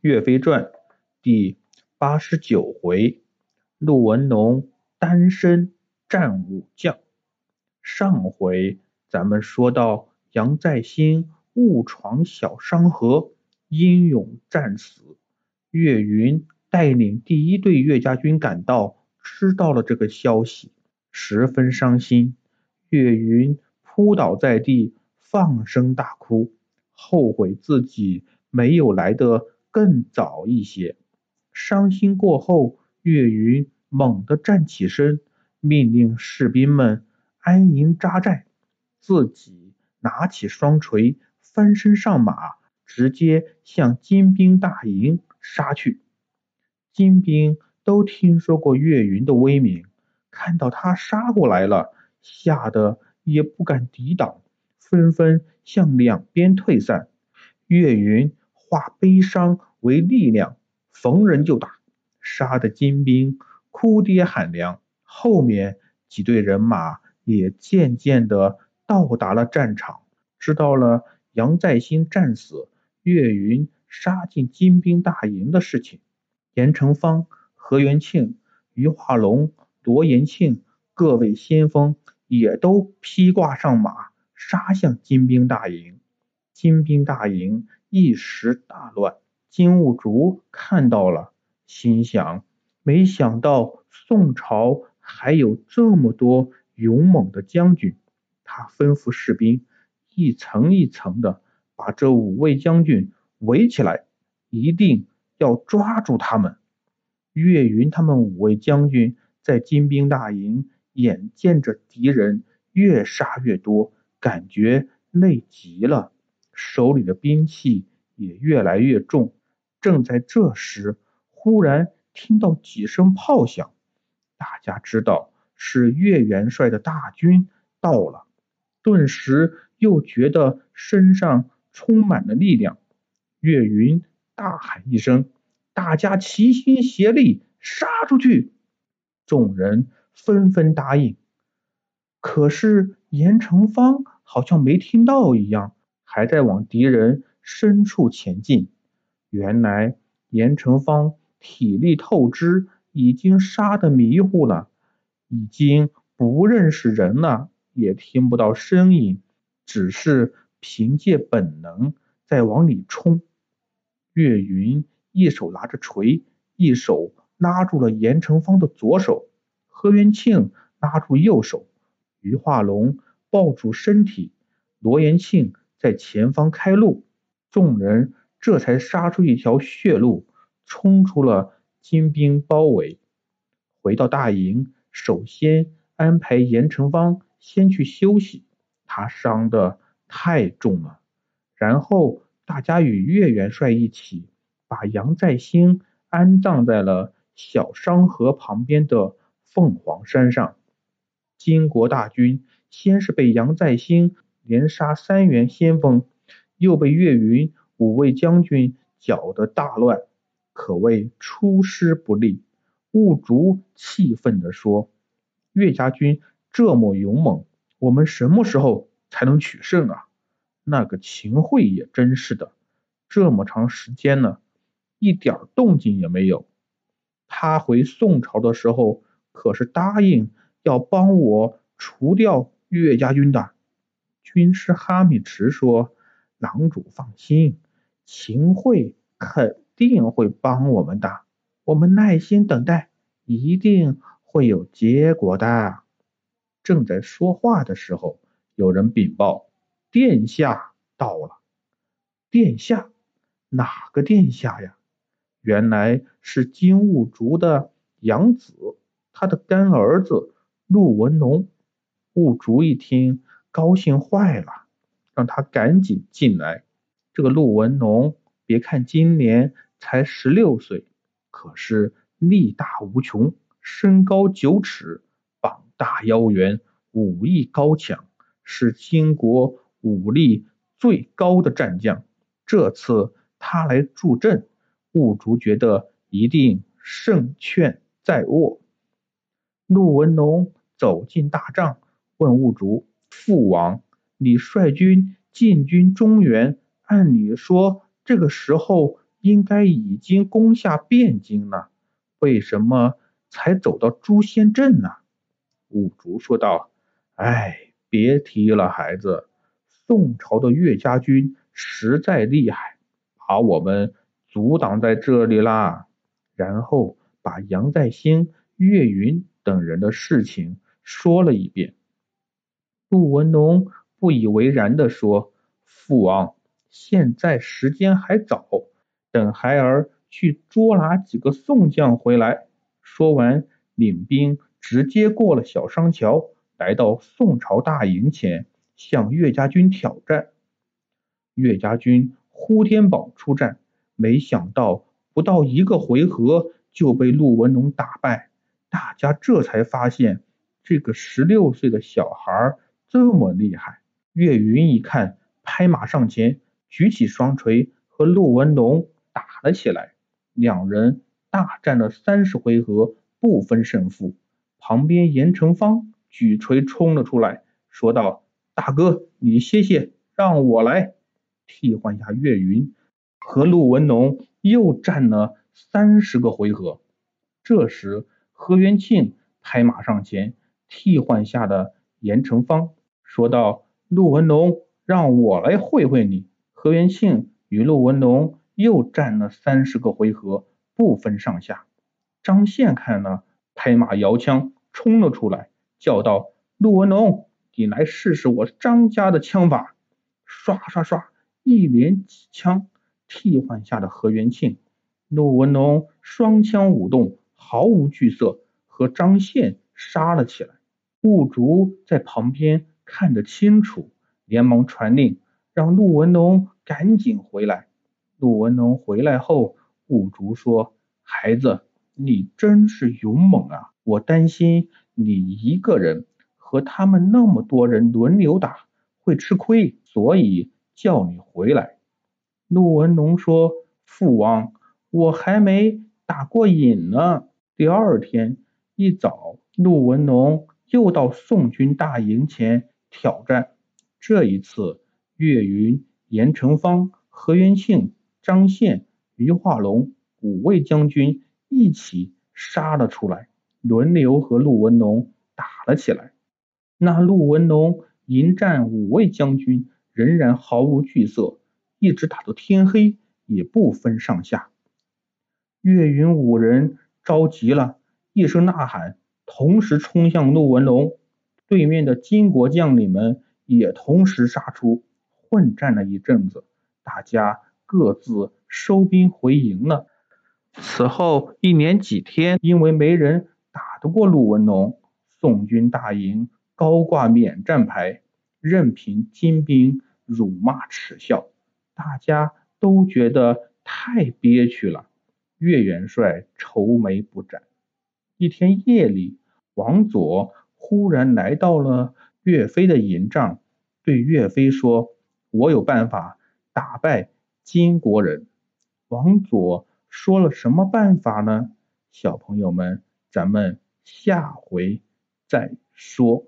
岳飞传》第八十九回，陆文龙单身战武将。上回咱们说到杨再兴误闯小商河，英勇战死。岳云带领第一队岳家军赶到，知道了这个消息，十分伤心。岳云扑倒在地，放声大哭，后悔自己没有来得更早一些。伤心过后，岳云猛地站起身，命令士兵们安营扎寨，自己拿起双锤，翻身上马，直接向金兵大营杀去。金兵都听说过岳云的威名，看到他杀过来了。吓得也不敢抵挡，纷纷向两边退散。岳云化悲伤为力量，逢人就打，杀的金兵哭爹喊娘。后面几队人马也渐渐的到达了战场，知道了杨再兴战死，岳云杀进金兵大营的事情。严成方、何元庆、于化龙、罗延庆各位先锋。也都披挂上马，杀向金兵大营。金兵大营一时大乱。金兀术看到了，心想：没想到宋朝还有这么多勇猛的将军。他吩咐士兵一层一层的把这五位将军围起来，一定要抓住他们。岳云他们五位将军在金兵大营。眼见着敌人越杀越多，感觉累极了，手里的兵器也越来越重。正在这时，忽然听到几声炮响，大家知道是岳元帅的大军到了，顿时又觉得身上充满了力量。岳云大喊一声：“大家齐心协力，杀出去！”众人。纷纷答应，可是严成方好像没听到一样，还在往敌人深处前进。原来严成方体力透支，已经杀得迷糊了，已经不认识人了，也听不到声音，只是凭借本能在往里冲。岳云一手拿着锤，一手拉住了严成方的左手。何元庆拉住右手，于化龙抱住身体，罗延庆在前方开路，众人这才杀出一条血路，冲出了金兵包围。回到大营，首先安排严成方先去休息，他伤的太重了。然后大家与岳元帅一起，把杨再兴安葬在了小商河旁边的。凤凰山上，金国大军先是被杨再兴连杀三员先锋，又被岳云五位将军搅得大乱，可谓出师不利。兀竹气愤地说：“岳家军这么勇猛，我们什么时候才能取胜啊？”那个秦桧也真是的，这么长时间了，一点动静也没有。他回宋朝的时候。可是答应要帮我除掉岳家军的军师哈密迟说：“郎主放心，秦桧肯定会帮我们的，我们耐心等待，一定会有结果的。”正在说话的时候，有人禀报：“殿下到了。”殿下？哪个殿下呀？原来是金兀术的养子。他的干儿子陆文龙，兀竹一听，高兴坏了，让他赶紧进来。这个陆文龙，别看今年才十六岁，可是力大无穷，身高九尺，膀大腰圆，武艺高强，是金国武力最高的战将。这次他来助阵，兀竹觉得一定胜券在握。陆文龙走进大帐，问兀竹：“父王，你率军进军中原，按理说这个时候应该已经攻下汴京了，为什么才走到朱仙镇呢？五竹说道：“哎，别提了，孩子，宋朝的岳家军实在厉害，把我们阻挡在这里啦。”然后把杨再兴、岳云等人的事情说了一遍。陆文龙不以为然地说：“父王，现在时间还早，等孩儿去捉拿几个宋将回来。”说完，领兵直接过了小商桥，来到宋朝大营前，向岳家军挑战。岳家军呼天宝出战，没想到不到一个回合就被陆文龙打败。大家这才发现，这个十六岁的小孩这么厉害。岳云一看，拍马上前，举起双锤和陆文龙打了起来。两人大战了三十回合，不分胜负。旁边严成方举锤冲了出来，说道：“大哥，你歇歇，让我来替换下岳云。”和陆文龙又战了三十个回合。这时，何元庆拍马上前，替换下的严成方。说道：“陆文龙，让我来会会你。”何元庆与陆文龙又战了三十个回合，不分上下。张宪看了，拍马摇枪冲了出来，叫道：“陆文龙，你来试试我张家的枪法！”刷刷刷，一连几枪，替换下的何元庆、陆文龙双枪舞动，毫无惧色，和张宪杀了起来。兀竹在旁边。看得清楚，连忙传令，让陆文龙赶紧回来。陆文龙回来后，兀竹说：“孩子，你真是勇猛啊！我担心你一个人和他们那么多人轮流打会吃亏，所以叫你回来。”陆文龙说：“父王，我还没打过瘾呢。”第二天一早，陆文龙又到宋军大营前。挑战，这一次，岳云、严成方、何元庆、张宪、于化龙五位将军一起杀了出来，轮流和陆文龙打了起来。那陆文龙迎战五位将军，仍然毫无惧色，一直打到天黑，也不分上下。岳云五人着急了，一声呐喊，同时冲向陆文龙。对面的金国将领们也同时杀出，混战了一阵子，大家各自收兵回营了。此后一连几天，因为没人打得过陆文龙，宋军大营高挂免战牌，任凭金兵辱骂耻笑，大家都觉得太憋屈了。岳元帅愁眉不展。一天夜里，王佐。忽然来到了岳飞的营帐，对岳飞说：“我有办法打败金国人。”王佐说了什么办法呢？小朋友们，咱们下回再说。